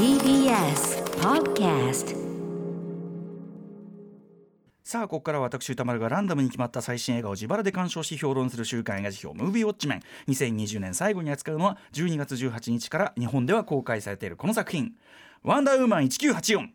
TBS Podcast さあここからは私歌丸がランダムに決まった最新映画を自腹で鑑賞し評論する週刊映画辞表ムービーウォッチメン。2020年最後に扱うのは12月18日から日本では公開されているこの作品「ワンダーウーマン1984」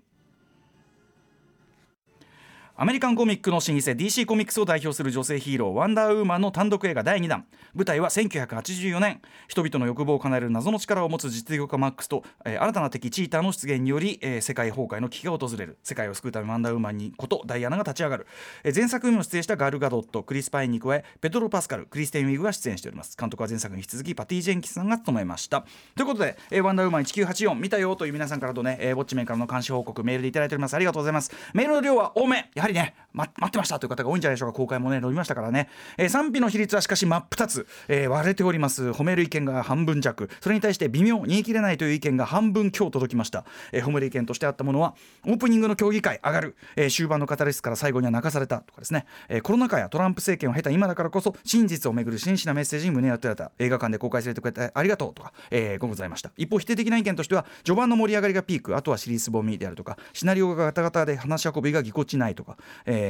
アメリカンコミックの老舗 DC コミックスを代表する女性ヒーローワンダーウーマンの単独映画第2弾。舞台は1984年。人々の欲望を叶える謎の力を持つ実業家マックスと、えー新たな敵チーターの出現により、えー世界崩壊の危機が訪れる。世界を救うためワンダーウーマンにことダイアナが立ち上がる、えー前作にも出演したガル・ガドットクリス・パインに加えペトロ・パスカルクリステン・ウィグが出演しております。監督は前作に引き続きパティ・ジェンキスさんが務めました。ということで、えーワンダーウーマン1984見たよという皆さんからとね、えーウォッチメンからの監視報告メールでいただいております。ありがとうございます。メールの量は多め。やりね、ま、待ってましたという方が多いんじゃないでしょうか。公開もね伸びましたからね、えー賛否の比率はしかし真っ二つ、えー割れております。褒める意見が半分弱。それに対して微妙煮え切れないという意見が半分強届きました、えー褒める意見としてあったものはオープニングの競技会上がる、えー終盤の語りスから最後には泣かされたとかですね、えーコロナ禍やトランプ政権を経た今だからこそ真実をめぐる真摯なメッセージに胸を当てられた。映画館で公開されてくれてありがとうとか、えーございました。一方否定的な意見としては序盤の盛り上がりがピークあとはシリーズボミであるとかシナリオがガタガタで話し運びがぎこちないとか、えー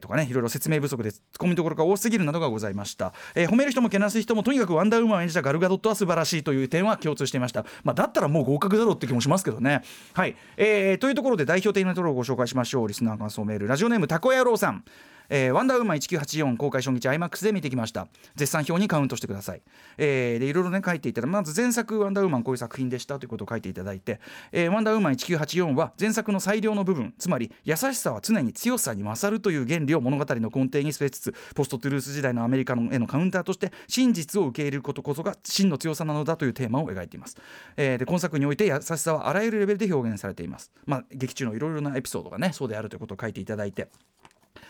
とかねいろいろ説明不足でツッコミどころが多すぎるなどがございました、えー褒める人もけなす人もとにかくワンダーウーマンを演じたガルガドットは素晴らしいという点は共通していました、まあ、だったらもう合格だろうって気もしますけどね。はい、えーというところで代表的なところをご紹介しましょう。リスナー感想メールラジオネームたこやろうさん。えーワンダーウーマン1984公開初日 IMAX で見てきました。絶賛表にカウントしてください、えーでいろいろね書いていただまず前作ワンダーウーマンこういう作品でしたということを書いていただいて、えーワンダーウーマン1984は前作の最良の部分つまり優しさは常に強さに勝るという原理を物語の根底に据えつつポストトゥルース時代のアメリカのへのカウンターとして真実を受け入れることこそが真の強さなのだというテーマを描いています、えーで今作において優しさはあらゆるレベルで表現されています。まあ劇中のいろいろなエピソードがねそうであるということを書いていただいて。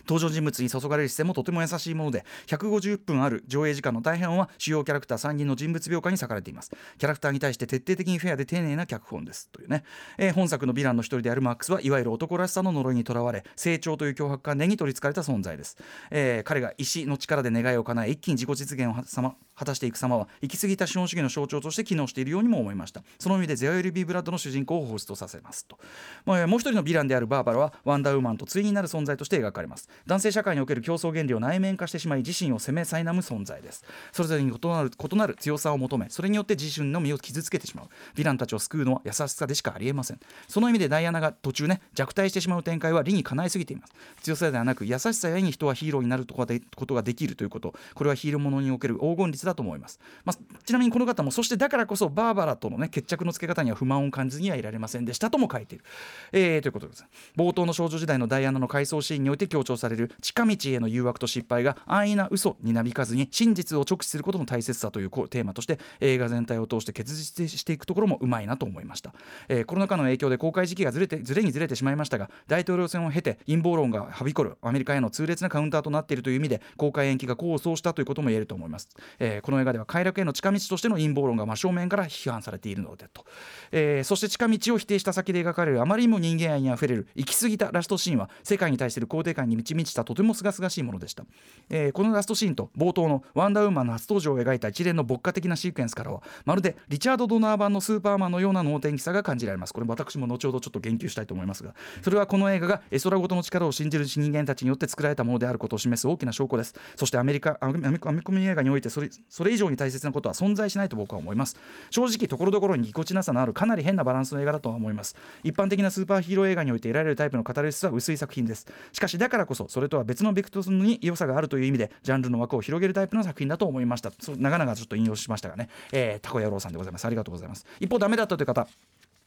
登場人物に注がれる視線もとても優しいもので150分ある上映時間の大半は主要キャラクター3人の人物描写に割かれています。キャラクターに対して徹底的にフェアで丁寧な脚本です。というね、えー本作のヴィランの一人であるマックスはいわゆる男らしさの呪いにとらわれ成長という脅迫観念に取りつかれた存在です、えー彼が石の力で願いを叶え一気に自己実現をさま果たしていく様は行き過ぎた資本主義の象徴として機能しているようにも思いました。その意味でゼオエルビー・ブラッドの主人公をホストさせますと、まあ、もう一人のヴィランであるバーバラはワンダーウーマンと対になる存在として描かれます。男性社会における競争原理を内面化してしまい自身を責め苛む存在です。それぞれに異なる異なる強さを求めそれによって自身の身を傷つけてしまう。ヴィランたちを救うのは優しさでしかありえません。その意味でダイアナが途中ね弱体してしまう展開は理にかないすぎています。強さではなく優しさやに人はヒーローになることができるということ。これはヒーローものにおける黄金率だと思います、まあ、ちなみにこの方もそしてだからこそバーバラとのね決着のつけ方には不満を感じずにはいられませんでしたとも書いている、えーということです。冒頭の少女時代のダイアナの回想シーンにおいて強調される近道への誘惑と失敗が安易な嘘になびかずに真実を直視することの大切さというテーマとして映画全体を通して結実していくところもうまいなと思いました、えーコロナ禍の影響で公開時期がずれてずれにずれてしまいましたが大統領選を経て陰謀論がはびこるアメリカへの痛烈なカウンターとなっているという意味で公開延期が功を奏したということも言えると思います、えーこの映画では快楽への近道としての陰謀論が真正面から批判されているのでと、えーそして近道を否定した先で描かれるあまりにも人間愛にあふれる行き過ぎたラストシーンは世界に対する肯定感に満ち満ちたとても清々しいものでした、えーこのラストシーンと冒頭のワンダーウーマンの初登場を描いた一連の牧歌的なシークエンスからはまるでリチャード・ドナー版のスーパーマンのような能天気さが感じられます。これ私も後ほどちょっと言及したいと思いますがそれはこの映画が絵空ごとの力を信じる人間たちによって作られたものであることを示す大きな証拠です。そしてアメリカアメアメアメコミ映画においてそれそれ以上に大切なことは存在しないと僕は思います。正直ところどころにぎこちなさのあるかなり変なバランスの映画だとは思います。一般的なスーパーヒーロー映画において得られるタイプのカタルシスは薄い作品です。しかしだからこそそれとは別のベクトルに良さがあるという意味でジャンルの枠を広げるタイプの作品だと思いました。そう長々ちょっと引用しましたがね、えー、タコ野郎さんでございます。ありがとうございます。一方ダメだったという方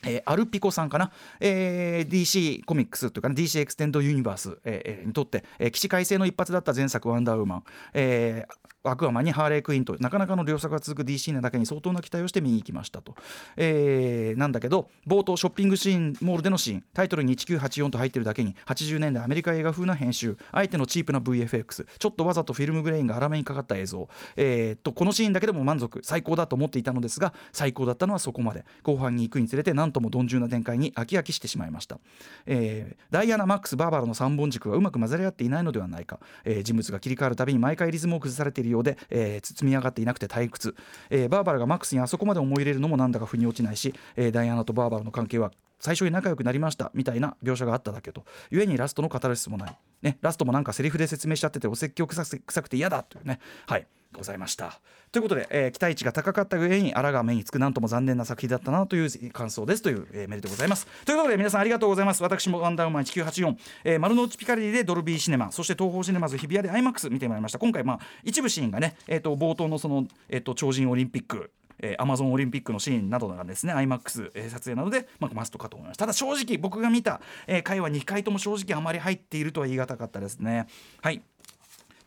えーアルピコさんかな、えー DC コミックスというか、ね、DC エクステンドユニバース、ええーにとって、えー起死回生の一発だった前作「ワンダーウーマン」えーアクアマンにハーレークイーンとなかなかの良作が続く DC なだけに相当な期待をして見に行きましたと、えーなんだけど冒頭ショッピングシーンモールでのシーンタイトルに1984と入ってるだけに80年代アメリカ映画風な編集あえてのチープな VFX ちょっとわざとフィルムグレインが粗めにかかった映像、えーとこのシーンだけでも満足最高だと思っていたのですが最高だったのはそこまで。後半に行くにつれて何とも鈍重な展開に飽き飽きしてしまいました、えーダイアナ・マックス・バーバラの3本軸がうまく混ざり合っていないのではないか、えー人物が切り替わるたびに毎回リズムを崩されているようで、えー、積み上がっていなくて退屈、えー、バーバラがマックスにあそこまで思い入れるのもなんだか腑に落ちないし、えー、ダイアナとバーバラの関係は最初に仲良くなりましたみたいな描写があっただけと。故にラストの語る質もない、ね、ラストもなんかセリフで説明しちゃっててお説教臭くて嫌だというね。はい。ございました。ということで、えー、期待値が高かった上にあらが目につくなんとも残念な作品だったなという感想ですという、えー、メールでございます。ということで皆さんありがとうございます。私もワンダーウーマン1984、えー、丸の内ピカリでドルビーシネマそして東宝シネマズ日比谷で IMAX 見てまいりました。今回まあ一部シーンがね、えーと、冒頭のその、えーと超人オリンピックえー、アマゾンオリンピックのシーンなどがですね IMAX、えー、撮影などで、まあ、マストかと思いますた。だ正直僕が見た、えー、回は2回とも正直あまり入っているとは言い難かったですね。はい。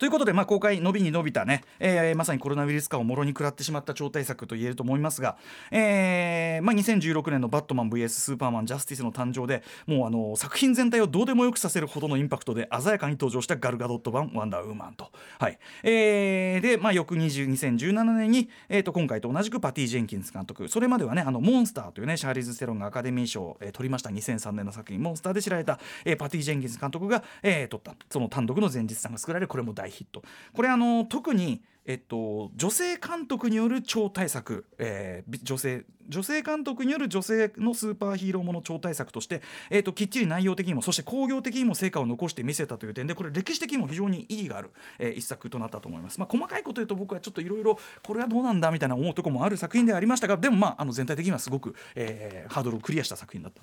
ということで、まあ、公開伸びに伸びたね、えー、まさにコロナウイルス化をもろに食らってしまった超大作と言えると思いますが、えーまあ、2016年の「バットマン VS スーパーマンジャスティス」の誕生でもうあの作品全体をどうでもよくさせるほどのインパクトで鮮やかに登場したガルガドット版「ワンダーウーマンと」はい。えー、で、まあ、翌20 2017年に、えー、と今回と同じくパティ・ジェンキンス監督。それまではねあのモンスターというねシャーリーズ・セロンがアカデミー賞を、えー、取りました2003年の作品モンスターで知られた、えー、パティ・ジェンキンス監督が、えー、撮った。その単独の前日さんが作られこれも大ヒットこれあの特にえっと、女性監督による超大作、えー、女性女性監督による女性のスーパーヒーローもの超大作として、えーと、きっちり内容的にもそして興行的にも成果を残して見せたという点でこれ歴史的にも非常に意義がある、えー、一作となったと思います、まあ、細かいこと言うと僕はちょっといろいろこれはどうなんだみたいな思うとこもある作品ではありましたがでもまああの全体的にはすごく、えー、ハードルをクリアした作品だった。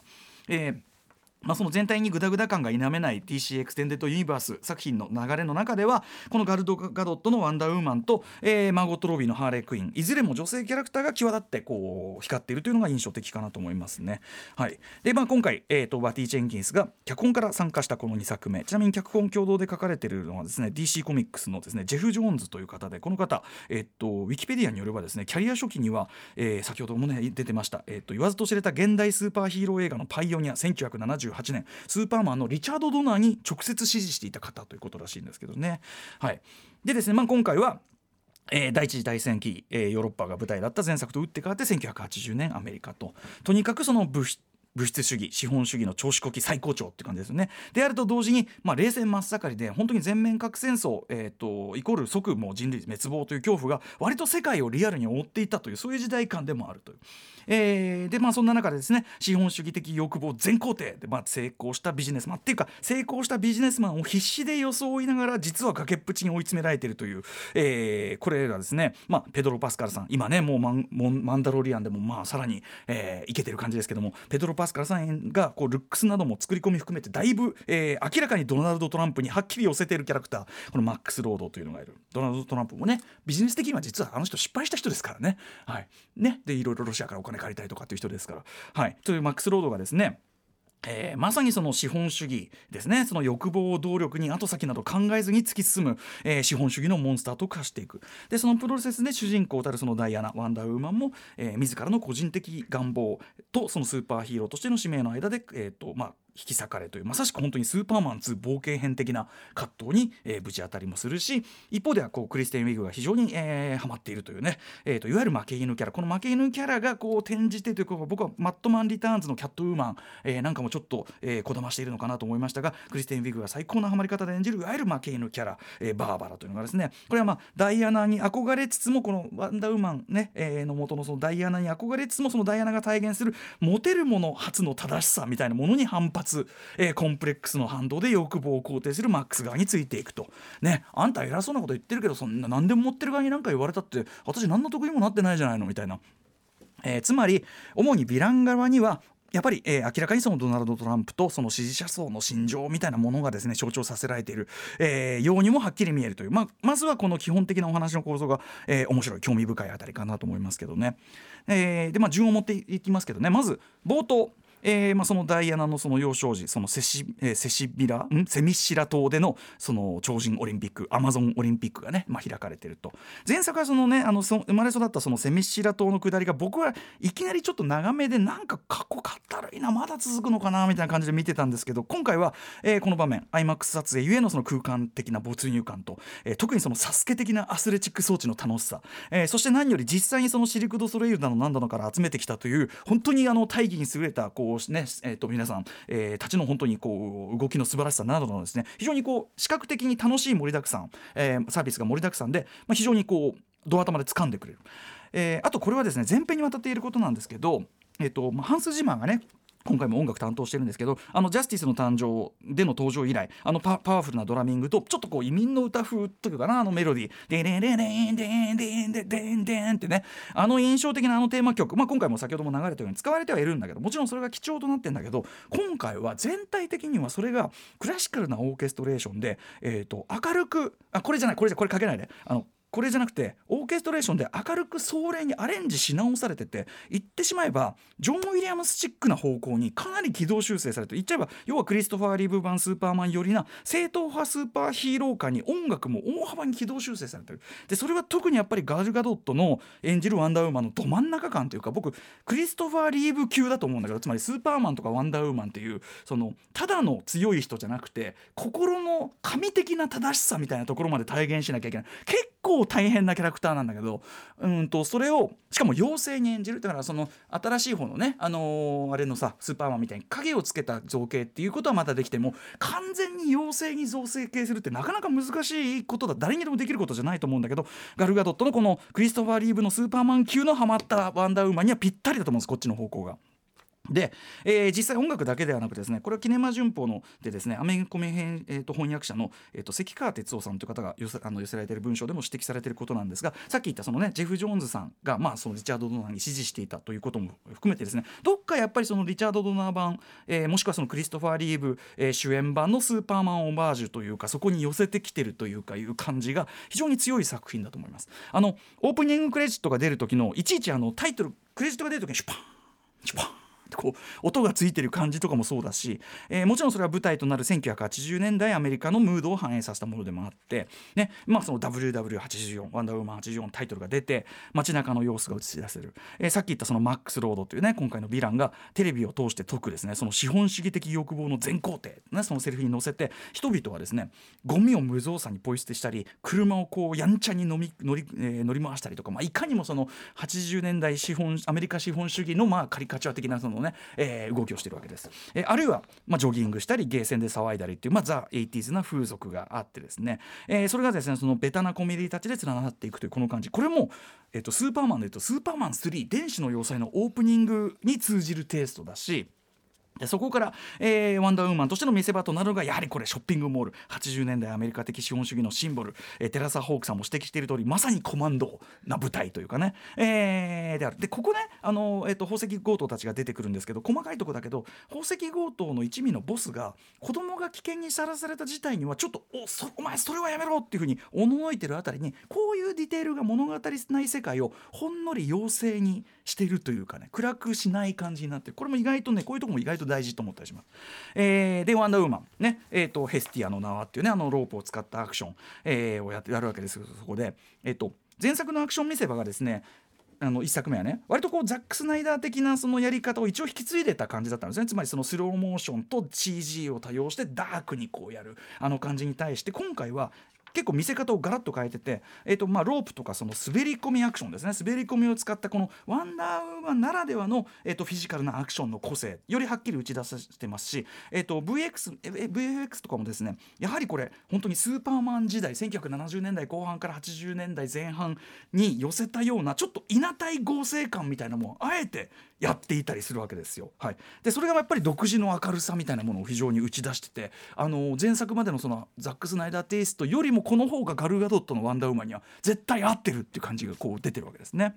えーまあ、その全体にグダグダ感が否めない DC エクステンデッドユニバース作品の流れの中ではこのガル・ガドットの「ワンダーウーマンと」えー、マーゴット・ロビーの「ハーレー・クイーン」いずれも女性キャラクターが際立ってこう光っているというのが印象的かなと思いますね。はい。でまあ、今回、えーと、パティ・ジェンキンスが脚本から参加したこの2作目。ちなみに脚本共同で書かれているのはですね DC コミックスのですねジェフ・ジョーンズという方でこの方、えーと、ウィキペディアによればですねキャリア初期には、えー、先ほどもね出てました、えーと、言わずと知れた現代スーパーヒーロー映画のパイオニア1978 18年スーパーマンのリチャード・ドナーに直接支持していた方ということらしいんですけどね。はい、でですね、まあ、今回はえー、第一次大戦期、えー、ヨーロッパが舞台だった前作と打って変わって1980年アメリカととにかくその物質物質主義資本主義の調子こき最高潮って感じですよね。であると同時に、まあ、冷戦真っ盛りで本当に全面核戦争、えーと、イコール即もう人類滅亡という恐怖が割と世界をリアルに覆っていたというそういう時代感でもあるという。えー、でまあそんな中でですね資本主義的欲望全肯定で、まあ、成功したビジネスマンっていうか成功したビジネスマンを必死で装いながら実は崖っぷちに追い詰められているという、えー、これがですね、まあ、ペドロ・パスカルさん今ねもうマンマンダロリアンでもまあさらに、えー、いけてる感じですけどもペドロ・パススカルさんがこうルックスなども作り込み含めてだいぶ、えー、明らかにドナルド・トランプにはっきり寄せているキャラクターこのマックス・ロードというのがいるドナルド・トランプもねビジネス的には実はあの人失敗した人ですからね。はい、ねでいろいろロシアからお金借りたりとかっていう人ですから。はい、というマックス・ロードがですねえー、まさにその資本主義ですね。その欲望を動力に後先など考えずに突き進む、えー、資本主義のモンスターと化していく。でそのプロセスで主人公たるそのダイアナワンダーウーマンも、えー、自らの個人的願望とそのスーパーヒーローとしての使命の間で、えーとまあ、引き裂かれというまさしく本当にスーパーマン2冒険編的な葛藤に、えー、ぶち当たりもするし一方ではこうクリステン・ウィグが非常に、えー、ハマっているというね、えーと、いわゆる負け犬キャラ。この負け犬キャラがこう転じてというか僕はマットマン・リターンズのキャットウーマン、えー、なんかもちょっと、えー、こだましているのかなと思いましたがクリステン・ウィグが最高なハマり方で演じるいわゆる負け犬キャラ、えー、バーバラというのがですねこれはまあダイアナに憧れつつもこのワンダーウーマンね、えー、の元のそのダイアナに憧れつつもそのダイアナが体現するモテるもの初の正しさみたいなものに反発、えー、コンプレックスの反動で欲望を肯定するマックス側についていくと。ねあんた偉そうなこと言ってるけどそんな何でも持ってる側に何か言われたって私何の得にもなってないじゃないのみたいな。えー、つまり主にヴィラン側にはやっぱり、えー、明らかにそのドナルド・トランプとその支持者層の心情みたいなものがですね象徴させられている、えー、ようにもはっきり見えるという、まあ、まずはこの基本的なお話の構造が、えー、面白い興味深いあたりかなと思いますけどね。えー、でまあ順を持っていきますけどね。まず冒頭。えーまあ、そのダイアナのその幼少時そのセシ,、えー、セシビラん？セミシラ島でのその超人オリンピックアマゾンオリンピックがね、まあ、開かれてると。前作はそのねあのそ生まれ育ったそのセミシラ島の下りが僕はいきなりちょっと長めでなんかかっこかったるいなまだ続くのかなみたいな感じで見てたんですけど今回は、えー、この場面 IMAX 撮影ゆえのその空間的な没入感と、えー、特にそのサスケ的なアスレチック装置の楽しさ、えー、そして何より実際にそのシルク・ド・ソレイユだの何だのから集めてきたという本当にあの大義に優れたこうこうね、えー、と皆さん、えー、たちの本当にこう動きの素晴らしさなどのですね非常にこう視覚的に楽しい盛りだくさん、えー、サービスが盛りだくさんで、まあ、非常にこうドア頭で掴んでくれる、えー、あとこれはですね前編にわたっていることなんですけどえっとま、ハンス・ジマーがね今回も音楽担当してるんですけどあのジャスティスの誕生での登場以来あのパワフルなドラミングとちょっとこう移民の歌風というかなあのメロディー「デレレレンデンデンデンデンデン」ってね。あの印象的なあのテーマ曲、まあ、今回も先ほども流れたように使われてはいるんだけどもちろんそれが貴重となってんだけど今回は全体的にはそれがクラシカルなオーケストレーションで、えー、と明るくあこれじゃないこれじゃこれかけないで。あのこれじゃなくてオーケストレーションで明るく壮麗にアレンジし直されてて言ってしまえばジョン・ウィリアムスチックな方向にかなり軌道修正されて言っちゃえば要はクリストファー・リーブ版スーパーマン寄りな正統派スーパーヒーロー化に音楽も大幅に軌道修正されてる。でそれは特にやっぱりガル・ガドットの演じるワンダーウーマンのど真ん中感というか僕クリストファー・リーブ級だと思うんだけどつまりスーパーマンとかワンダーウーマンっていうそのただの強い人じゃなくて心の神的な正しさみたいなところまで体現しなきゃいけない。結構大変なキャラクターなんだけどうんとそれをしかも妖精に演じるだからその新しい方のねあのー、あれのさスーパーマンみたいに影をつけた造形っていうことはまたできても完全に妖精に造成形するってなかなか難しいことだ誰にでもできることじゃないと思うんだけどガルガドットのこのクリストファー・リーブのスーパーマン級のハマったワンダーウーマンにはぴったりだと思うんですこっちの方向が。で、えー、実際音楽だけではなくですねこれはキネマ旬報のでですねアメリカメ編、えー、と翻訳者の、えー、と関川哲夫さんという方が寄せあの寄せられている文章でも指摘されていることなんですがさっき言ったそのねジェフ・ジョーンズさんが、まあ、そのリチャード・ドナーに支持していたということも含めてですねどっかやっぱりそのリチャード・ドナー版、えー、もしくはそのクリストファー・リーブ、えー、主演版のスーパーマンオマージュというかそこに寄せてきてるというかいう感じが非常に強い作品だと思います。あのオープニングクレジットが出る時のいちいちあのタイトルクレジットが出る時にシュパンシュパンこう音がついてる感じとかもそうだし、えー、もちろんそれは舞台となる1980年代アメリカのムードを反映させたものでもあって、ねまあ、その WW84 ワンダーウーマン84タイトルが出て街中の様子が映し出せる、えー、さっき言ったそのマックス・ロードというね今回のヴィランがテレビを通して解くですねその資本主義的欲望の全工程、ね、そのセリフに乗せて人々はですねゴミを無造作にポイ捨てしたり車をこうやんちゃに乗り乗り,、えー、乗り回したりとか、まあ、いかにもその80年代資本アメリカ資本主義のまあカリカチュア的なそのね、えー、動きをしてるわけです。えー、あるいは、まあ、ジョギングしたりゲーセンで騒いだりっていう、まあ、 the eighties な風俗があってですね、えー、それがですねそのベタなコメディタッチで連なっていくというこの感じこれも、えーと、スーパーマンでいうと「スーパーマン3電子の要塞」のオープニングに通じるテイストだしそこから、えー、ワンダーウーマンとしての見せ場となるのがやはりこれショッピングモール。80年代アメリカ的資本主義のシンボル、えー、テラサ・ホークさんも指摘している通りまさにコマンドな舞台というかね、えー、である。でここねあの、えーと、宝石強盗たちが出てくるんですけど細かいとこだけど宝石強盗の一味のボスが子供が危険にさらされた事態にはちょっとおそお前それはやめろっていうふうにおののいてるあたりにこういうディテールが物語ない世界をほんのり妖精にしているというかね。暗くしない感じになってこれも意外とねこういうとこも意外と大事と思ったりします。えー、でワンダーウーマン。ね。えーと、ヘスティアの縄っていうねあのロープを使ったアクション、えー、をややるわけですそこで、えーと、前作のアクション見せ場がですねあの1作目はね割とこうザック・スナイダー的なそのやり方を一応引き継いでた感じだったんですね。つまりそのスローモーションと CG を多用してダークにこうやるあの感じに対して今回は結構見せ方をガラッと変えてて、えーとまあ、ロープとかその滑り込みアクションですね。滑り込みを使ったこのワンダーウーマンならではの、えーと、フィジカルなアクションの個性よりはっきり打ち出してますし、えーと、VX, VFX とかもですねやはりこれ本当にスーパーマン時代1970年代後半から80年代前半に寄せたようなちょっといなたい合成感みたいなものをあえてやっていたりするわけですよ。はい、でそれがやっぱり独自の明るさみたいなものを非常に打ち出しててあの前作までのそのザック・スナイダーテイストよりもこの方がガルガドットの「ワンダーウーマン」には絶対合ってるっていう感じがこう出てるわけですね。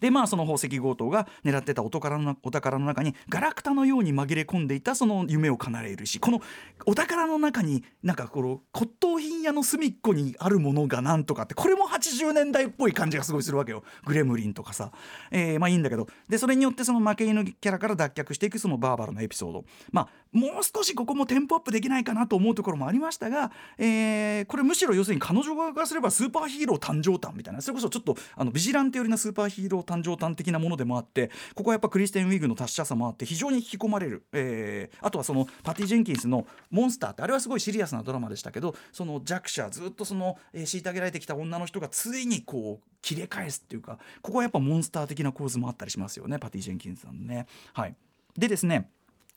でまあその宝石強盗が狙ってたお宝のお宝の中にガラクタのように紛れ込んでいたその夢を叶えるしこのお宝の中になんかこの骨董品屋の隅っこにあるものがなんとかってこれも80年代っぽい感じがすごいするわけよ。グレムリンとかさ、えー、まあいいんだけど。でそれによってその負け犬キャラから脱却していくそのバーバラのエピソード。まあもう少しここもテンポアップできないかなと思うところもありましたが、えー、これむしろ要するに彼女側からすればスーパーヒーロー誕生誕みたいな。それこそちょっとあのビジランテ寄りなスーパーヒーロー誕生誕的なものでもあってここはやっぱクリステン・ウィグの達者さもあって非常に引き込まれる、えー、あとはそのパティ・ジェンキンスの「モンスター」ってあれはすごいシリアスなドラマでしたけどその弱者ずっとその、えー、虐げられてきた女の人がついにこう切り返すっていうかここはやっぱモンスター的な構図もあったりしますよねパティ・ジェンキンスさんね。はいでですね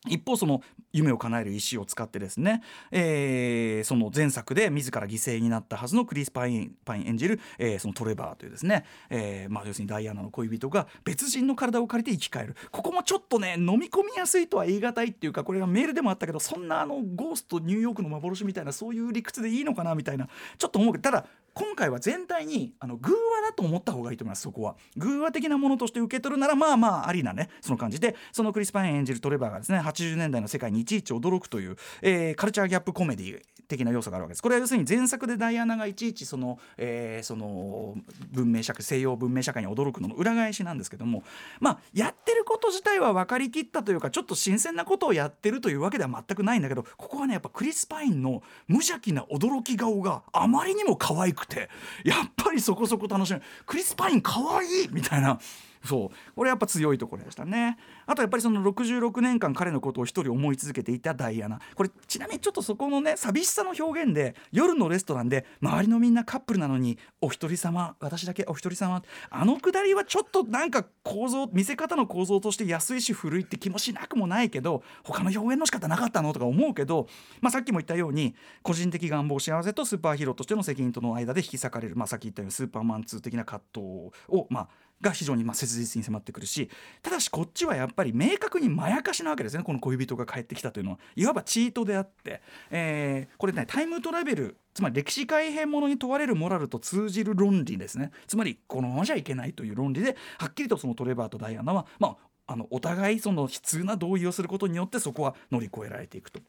一方その夢を叶える石を使ってですね、えー、その前作で自ら犠牲になったはずのクリス・パインパイン演じる、えー、そのトレバーというですね、えーまあ、要するにダイアナの恋人が別人の体を借りて生き返る。ここもちょっとね飲み込みやすいとは言い難いっていうかこれがメールでもあったけどそんなあのゴーストニューヨークの幻みたいなそういう理屈でいいのかなみたいなちょっと思うけどただ今回は全体にあの偶話だと思った方がいいと思いますそこは。偶話的なものとして受け取るならまあまあありなねその感じでそのクリス・パイン演じるトレバーがですね80年代の世界にいちいち驚くという、えー、カルチャーギャップコメディ的な要素があるわけです。これは要するに前作でダイアナがいちいちその,、えー、その文明社会西洋文明社会に驚くのの裏返しなんですけどもまあやってること自体は分かりきったというかちょっと新鮮なことをやってるというわけでは全くないんだけどここはねやっぱクリス・パインの無邪気な驚き顔があまりにも可愛くてやっぱりそこそこ楽しめクリス・パインかわいいみたいな。そう。これやっぱ強いところでしたね。あとやっぱりその66年間彼のことを一人思い続けていたダイアナ。これちなみにちょっとそこのね寂しさの表現で夜のレストランで周りのみんなカップルなのにお一人様私だけお一人様。あのくだりはちょっとなんか構造見せ方の構造として安いし古いって気もしなくもないけど他の表現の仕方なかったのとか思うけど、まあ、さっきも言ったように個人的願望幸せとスーパーヒーローとしての責任との間で引き裂かれる、まあ、さっき言ったようにスーパーマン2的な葛藤をまあが非常にまあ切実に迫ってくるしただしこっちはやっぱり明確にまやかしなわけですね。この恋人が帰ってきたというのは。いわばチートであって、えー、これねタイムトラベルつまり歴史改変ものに問われるモラルと通じる論理ですね。つまりこのままじゃいけないという論理ではっきりとそのトレバーとダイアナは、まあ、あのお互いその悲痛な同意をすることによってそこは乗り越えられていくと。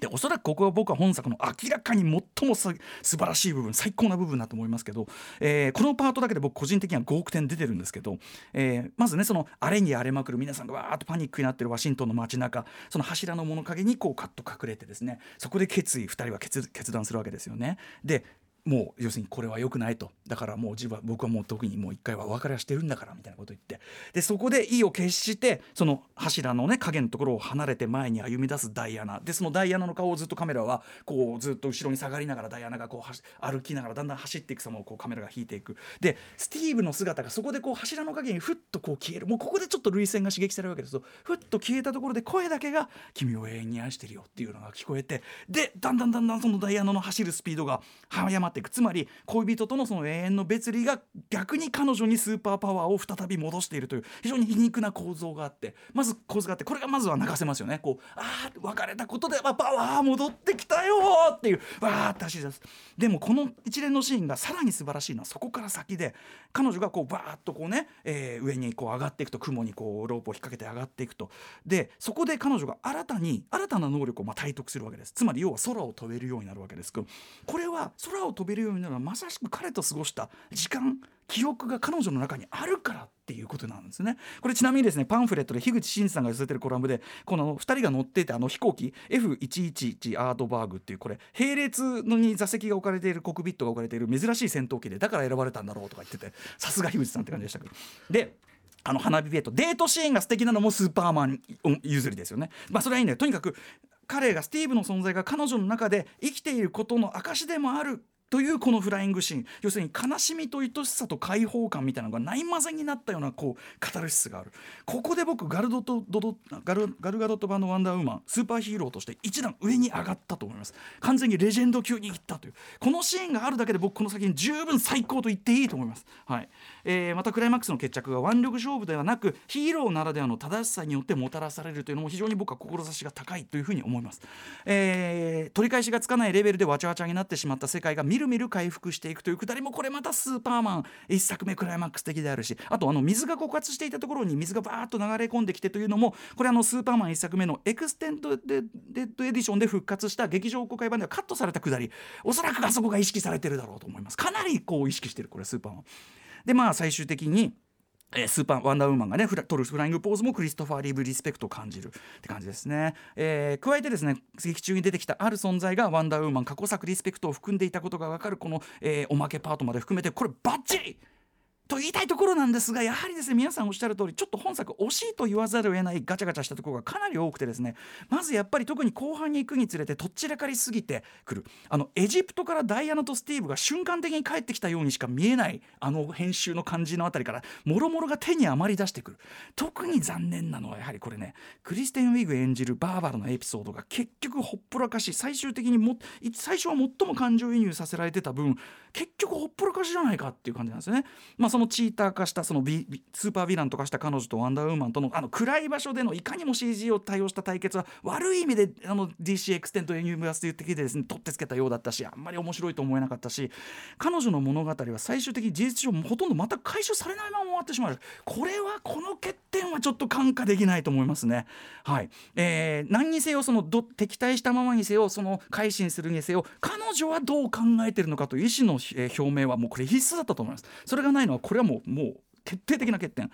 でおそらくここは僕は本作の明らかに最も素晴らしい部分最高な部分だと思いますけど、えー、このパートだけで僕個人的には5億点出てるんですけど、えー、まずねその荒れに荒れまくる皆さんがわーっとパニックになってるワシントンの街中その柱の物陰にこうカッと隠れてですねそこで決意2人は決断するわけですよね。でもう要するにこれは良くないと。だからもう自分は僕はもう特にもう一回は別れはしてるんだからみたいなこと言って。でそこで意を決してその柱のね影のところを離れて前に歩み出すダイアナ。でそのダイアナの顔をずっとカメラはこうずっと後ろに下がりながらダイアナがこう歩きながらだんだん走っていく様をこうカメラが引いていく。でスティーブの姿がそこでこう柱の影にふっとこう消える。もうここでちょっと涙腺が刺激されるわけですとふっと消えたところで声だけが「君を永遠に愛してるよ」っていうのが聞こえて。でだんだんだんだんそのダイアナの走るスピードが早まっていく。つまり恋人とのその永遠の別離が逆に彼女にスーパーパワーを再び戻しているという非常に皮肉な構造があってまず構図があってこれがまずは泣かせますよね。こうああ別れたことで、まあ、パワー戻ってきたよっていうわーって走り出す。でもこの一連のシーンがさらに素晴らしいのはそこから先で彼女がこうバーッとこうね、えー、上にこう上がっていくと雲にこうロープを引っ掛けて上がっていくと。でそこで彼女が新たに新たな能力をまあ体得するわけです。つまり要は空を飛べるようになるわけですこれは空を飛べるようになるのはまさしく彼と過ごした時間記憶が彼女の中にあるからっていうことなんですね。これちなみにですねパンフレットで樋口真嗣さんが寄せてるコラムでこの2人が乗っていてあの飛行機 F111 アートバーグっていうこれ並列のに座席が置かれているコックピットが置かれている珍しい戦闘機でだから選ばれたんだろうとか言っててさすが樋口さんって感じでしたけど。であの花火デートデートシーンが素敵なのもスーパーマン譲りですよね。まあそれはいいんだよとにかく彼がスティーブの存在が彼女の中で生きていることの証でもあるというこのフライングシーン。要するに悲しみと愛しさと解放感みたいなのがないまぜになったようなこうカタルシスがある。ここで僕ガルドとドドガルガルガドット版の「ワンダーウーマン」スーパーヒーローとして一段上に上がったと思います。完全にレジェンド級にいったという。このシーンがあるだけで僕この先に十分最高と言っていいと思います、はい。えー、またクライマックスの決着が腕力勝負ではなくヒーローならではの正しさによってもたらされるというのも非常に僕は志が高いというふうに思います、えー、取り返しがつかないレベルでわちゃわちゃになってしまった世界がみるみる回復していくというくだりもこれまたスーパーマン1作目クライマックス的であるしあとあの水が枯渇していたところに水がバーッと流れ込んできてというのもこれあのスーパーマン1作目の extended edition で復活した劇場公開版ではカットされたくだりおそらくあそこが意識されてるだろうと思います。かなりこう意識してるこれスーパーマン。でまあ最終的にえー、スーパーワンダーウーマンがねフラ取るフライングポーズもクリストファー・リーブ・リスペクトを感じるって感じですね、えー、加えてですね劇中に出てきたある存在がワンダーウーマン過去作リスペクトを含んでいたことが分かるこの、えー、おまけパートまで含めてこれバッチリと言いたいところなんですがやはりですね皆さんおっしゃる通りちょっと本作惜しいと言わざるを得ないガチャガチャしたところがかなり多くてですねまずやっぱり特に後半に行くにつれてとっちらかりすぎてくるあのエジプトからダイアナとスティーブが瞬間的に帰ってきたようにしか見えないあの編集の感じのあたりからもろもろが手に余り出してくる特に残念なのはやはりこれねクリステン・ウィグ演じるバーバラのエピソードが結局ほっぽらかし最終的にも最初は最も感情移入させられてた分結局ほっぽらかしじゃないかっていう感じなんですよね。まあ、そのチーター化したそのビスーパーヴィランと化した彼女とワンダーウーマンとのあの暗い場所でのいかにも CG を対応した対決は悪い意味であの DC エクステンドユニバース的でですね取ってつけたようだったしあんまり面白いと思えなかったし彼女の物語は最終的に事実上ほとんどまた回収されないまま終わってしまうこれはこの欠点はちょっと看過できないと思いますね。はいえー、何にせよそのど敵対したままにせよその改心するにせよ彼女はどう考えてるのかという意思の表明はもうこれ必須だったと思います。それがないのはこれはもうもう決定的な欠点。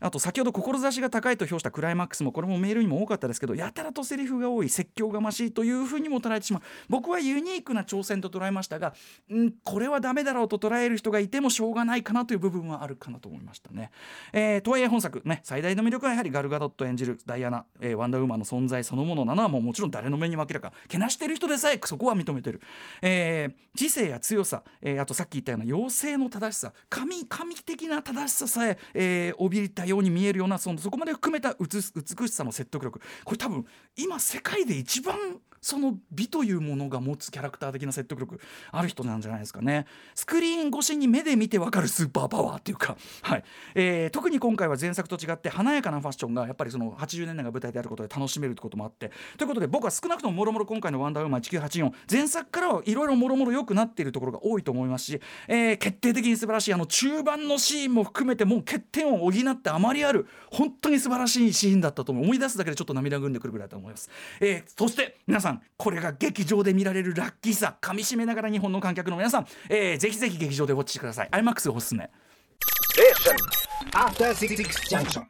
あと先ほど志が高いと評したクライマックスもこれもメールにも多かったですけどやたらとセリフが多い説教がましいというふうにも捉えてしまう。僕はユニークな挑戦と捉えましたがんこれはダメだろうと捉える人がいてもしょうがないかなという部分はあるかなと思いましたね、えー、とはいえ本作ね最大の魅力はやはりガルガドット演じるダイアナ、えー、ワンダーウーマンの存在そのものなのはもうもちろん誰の目にも明らか。けなしてる人でさえそこは認めてる、えー、知性や強さ、えー、あとさっき言ったような妖精の正しさ神神的な正しささええー、怯えたように見えるようなそのそこまで含めた美しさの説得力。これ多分今世界で一番その美というものが持つキャラクター的な説得力ある人なんじゃないですかね。スクリーン越しに目で見てわかるスーパーパワーっていうか、はい。えー、特に今回は前作と違って華やかなファッションがやっぱりその80年代が舞台であることで楽しめるってこともあって。ということで僕は少なくとももろもろ今回の「ワンダーウーマン1984」前作からはいろいろもろもろ良くなっているところが多いと思いますし、えー、決定的に素晴らしいあの中盤のシーンも含めてもう欠点を補ってあまりある本当に素晴らしいシーンだったと思い出すだけでちょっと涙ぐんでくるぐらいだと思います、えー、そして皆さんこれが劇場で見られるラッキーさかみしめながら日本の観客の皆さん、えー、ぜひぜひ劇場でウォッチしてください。IMAX おすすめ。After 66 junction.